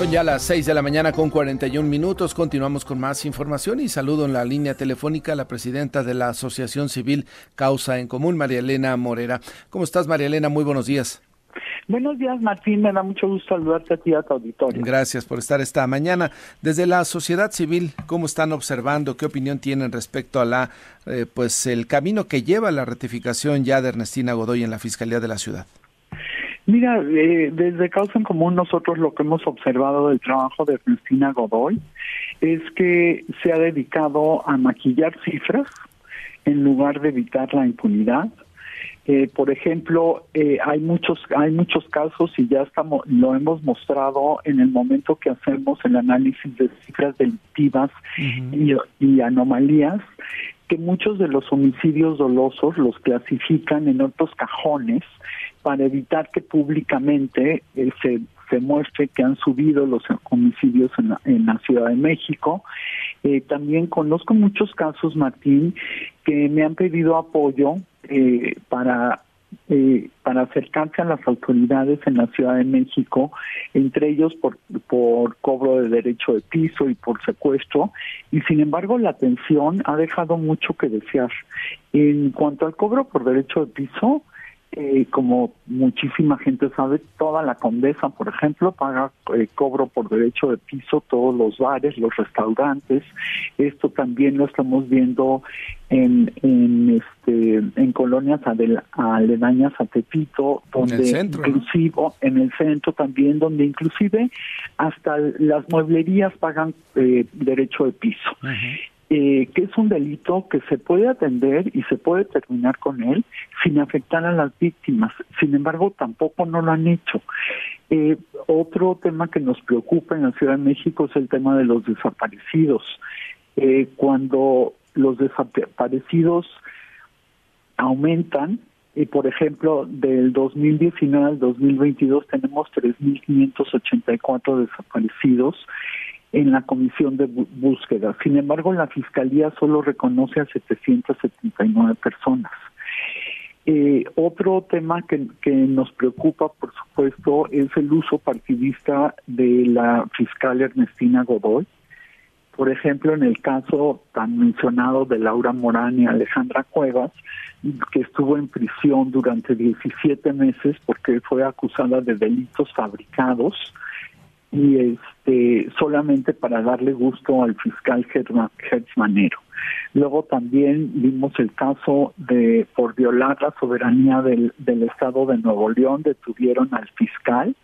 Son ya las 6 de la mañana con 41 minutos. Continuamos con más información y saludo en la línea telefónica a la presidenta de la Asociación Civil Causa en Común, María Elena Morera. ¿Cómo estás, María Elena? Muy buenos días. Buenos días, Martín. Me da mucho gusto saludarte a ti a tu auditorio. Gracias por estar esta mañana. Desde la sociedad civil, ¿cómo están observando? ¿Qué opinión tienen respecto a la, eh, pues, el camino que lleva la ratificación ya de Ernestina Godoy en la Fiscalía de la Ciudad? Mira, eh, desde Causa en Común nosotros lo que hemos observado del trabajo de Ernestina Godoy es que se ha dedicado a maquillar cifras en lugar de evitar la impunidad. Eh, por ejemplo, eh, hay muchos hay muchos casos y ya estamos lo hemos mostrado en el momento que hacemos el análisis de cifras delictivas y, y anomalías que muchos de los homicidios dolosos los clasifican en otros cajones para evitar que públicamente eh, se, se muestre que han subido los homicidios en la, en la Ciudad de México. Eh, también conozco muchos casos, Martín, que me han pedido apoyo eh, para eh, para acercarse a las autoridades en la Ciudad de México, entre ellos por, por cobro de derecho de piso y por secuestro, y sin embargo la atención ha dejado mucho que desear. En cuanto al cobro por derecho de piso, eh, como muchísima gente sabe, toda la condesa, por ejemplo, paga eh, cobro por derecho de piso, todos los bares, los restaurantes. Esto también lo estamos viendo en, en, este, en colonias aledañas a Tepito, donde inclusive en el centro también, donde inclusive hasta las mueblerías pagan eh, derecho de piso eh, que es un delito que se puede atender y se puede terminar con él sin afectar a las víctimas. Sin embargo, tampoco no lo han hecho. Eh, otro tema que nos preocupa en la Ciudad de México es el tema de los desaparecidos. Eh, cuando los desaparecidos aumentan, y por ejemplo, del 2019 al 2022 tenemos 3.584 desaparecidos en la comisión de búsqueda. Sin embargo, la Fiscalía solo reconoce a 779 personas. Eh, otro tema que, que nos preocupa, por supuesto, es el uso partidista de la fiscal Ernestina Godoy. Por ejemplo, en el caso tan mencionado de Laura Morán y Alejandra Cuevas, que estuvo en prisión durante 17 meses porque fue acusada de delitos fabricados, y este solamente para darle gusto al fiscal Gertz Manero. Luego también vimos el caso de por violar la soberanía del, del estado de Nuevo León detuvieron al fiscal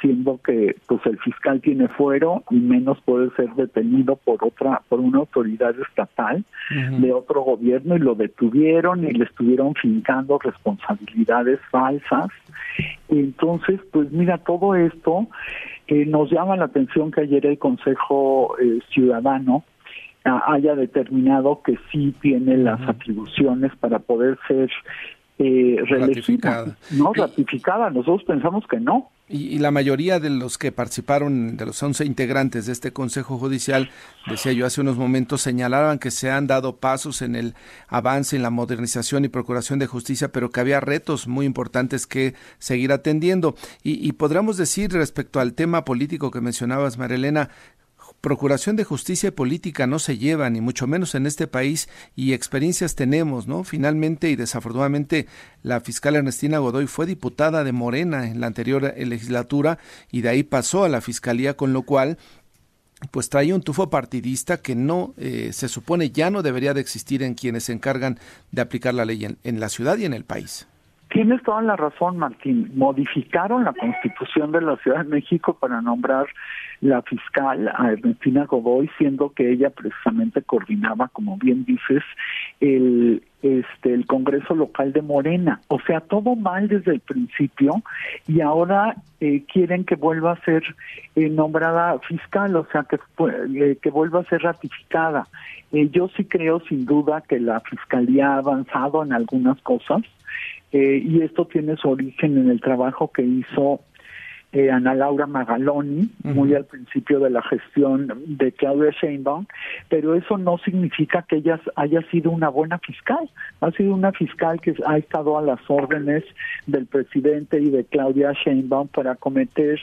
siendo que pues el fiscal tiene fuero y menos puede ser detenido por otra por una autoridad estatal de otro gobierno y lo detuvieron y le estuvieron fincando responsabilidades falsas entonces pues mira todo esto eh, nos llama la atención que ayer el Consejo eh, Ciudadano haya determinado que sí tiene las atribuciones para poder ser eh, ratificada. No, ratificada. Nosotros pensamos que no. Y, la mayoría de los que participaron, de los 11 integrantes de este Consejo Judicial, decía yo hace unos momentos, señalaban que se han dado pasos en el avance, en la modernización y procuración de justicia, pero que había retos muy importantes que seguir atendiendo. Y, y podríamos decir respecto al tema político que mencionabas, Marilena, procuración de justicia y política no se lleva, ni mucho menos en este país, y experiencias tenemos, ¿no? Finalmente y desafortunadamente, la fiscal Ernestina Godoy fue diputada de Morena en la anterior legislatura y de ahí pasó a la fiscalía, con lo cual pues trae un tufo partidista que no eh, se supone ya no debería de existir en quienes se encargan de aplicar la ley en la ciudad y en el país. Tienes toda la razón, Martín. Modificaron la constitución de la Ciudad de México para nombrar la fiscal a Ernestina Godoy, siendo que ella precisamente coordinaba, como bien dices, el este el Congreso local de Morena. O sea, todo mal desde el principio y ahora eh, quieren que vuelva a ser eh, nombrada fiscal, o sea, que, eh, que vuelva a ser ratificada. yo sí creo sin duda que la fiscalía ha avanzado en algunas cosas eh, y esto tiene su origen en el trabajo que hizo eh, Ana Laura Magaloni, muy al principio de la gestión de Claudia Sheinbaum, pero eso no significa que ella haya sido una buena fiscal. Ha sido una fiscal que ha estado a las órdenes del presidente y de Claudia Sheinbaum para cometer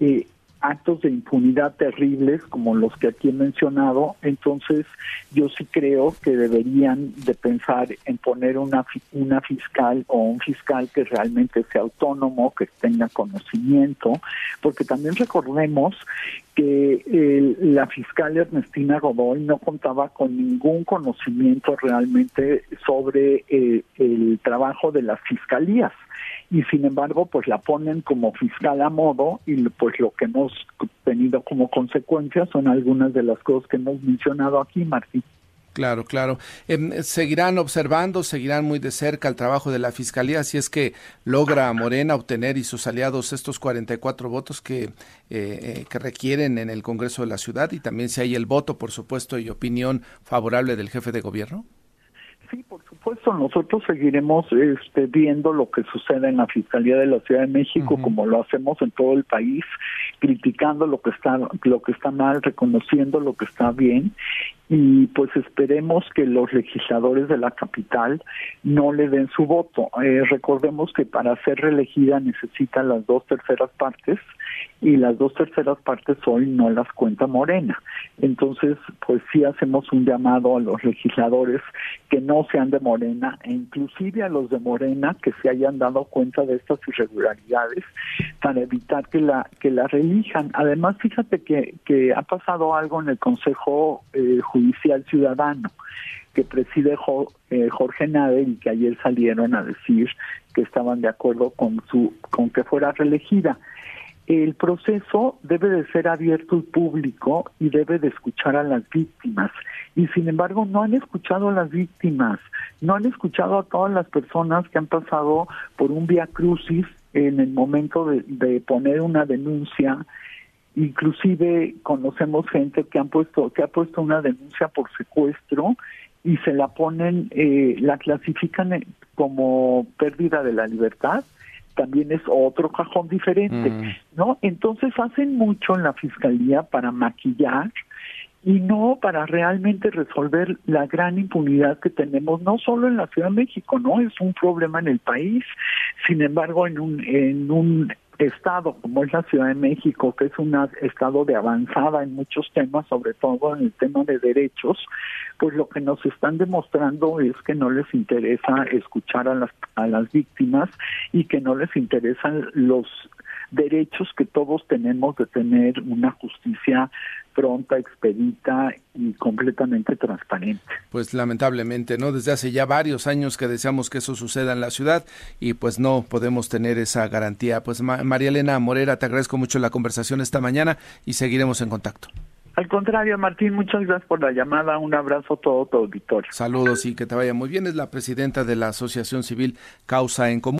eh, actos de impunidad terribles como los que aquí he mencionado, entonces yo sí creo que deberían de pensar en poner una, una fiscal o un fiscal que realmente sea autónomo, que tenga conocimiento, porque también recordemos que la fiscal Ernestina Godoy no contaba con ningún conocimiento realmente sobre eh, el trabajo de las fiscalías y sin embargo pues la ponen como fiscal a modo y pues lo que tenido como consecuencia son algunas de las cosas que hemos mencionado aquí, Martín. Claro, claro. Em, seguirán observando, seguirán muy de cerca el trabajo de la Fiscalía, si es que logra Morena obtener y sus aliados estos 44 votos que, eh, eh, que requieren en el Congreso de la Ciudad y también si hay el voto, por supuesto, y opinión favorable del jefe de gobierno. Sí, por supuesto, nosotros seguiremos este, viendo lo que sucede en la Fiscalía de la Ciudad de México, como lo hacemos en todo el país, criticando lo que está lo que está mal, reconociendo lo que está bien y pues esperemos que los legisladores de la capital no le den su voto. Eh, recordemos que para ser reelegida necesitan las dos terceras partes y las dos terceras partes hoy no las cuenta Morena. Entonces, pues sí hacemos un llamado a los legisladores que no sean de Morena e inclusive a los de Morena que se hayan dado cuenta de estas irregularidades para evitar que la que la reelijan. Además, fíjate que, que ha pasado algo en el Consejo eh, Ciudadano que preside eh, Jorge Nader y que ayer salieron a decir que estaban de acuerdo con su con que fuera reelegida. El proceso debe de ser abierto y público y debe de escuchar a las víctimas. Y sin embargo no han escuchado a las víctimas, no han escuchado a todas las personas que han pasado por un vía crucis en el momento de, de poner una denuncia inclusive conocemos gente que han puesto que ha puesto una denuncia por secuestro y se la ponen eh, la clasifican como pérdida de la libertad. También es otro cajón diferente mm. no entonces hacen mucho en la fiscalía para maquillar y no para realmente resolver la gran impunidad que tenemos no solo en la Ciudad de México, no es un problema en el país, sin embargo en un en un estado como es la Ciudad de México, que es un estado de avanzada en muchos temas, sobre todo en el tema de derechos, pues lo que nos están demostrando es que no les interesa escuchar a las, a las víctimas y que no les interesan los derechos que todos tenemos de tener una justicia pronta, expedita y completamente transparente. Pues lamentablemente, ¿no? Desde hace ya varios años que deseamos que eso suceda en la ciudad y pues no podemos tener esa garantía. Pues María Elena Morera, te agradezco mucho la conversación esta mañana y seguiremos en contacto. Al contrario, Martín, muchas gracias por la llamada. Un abrazo a todo tu auditorio. Saludos y que te vaya muy bien. Es la presidenta de la Asociación Civil Causa en Común.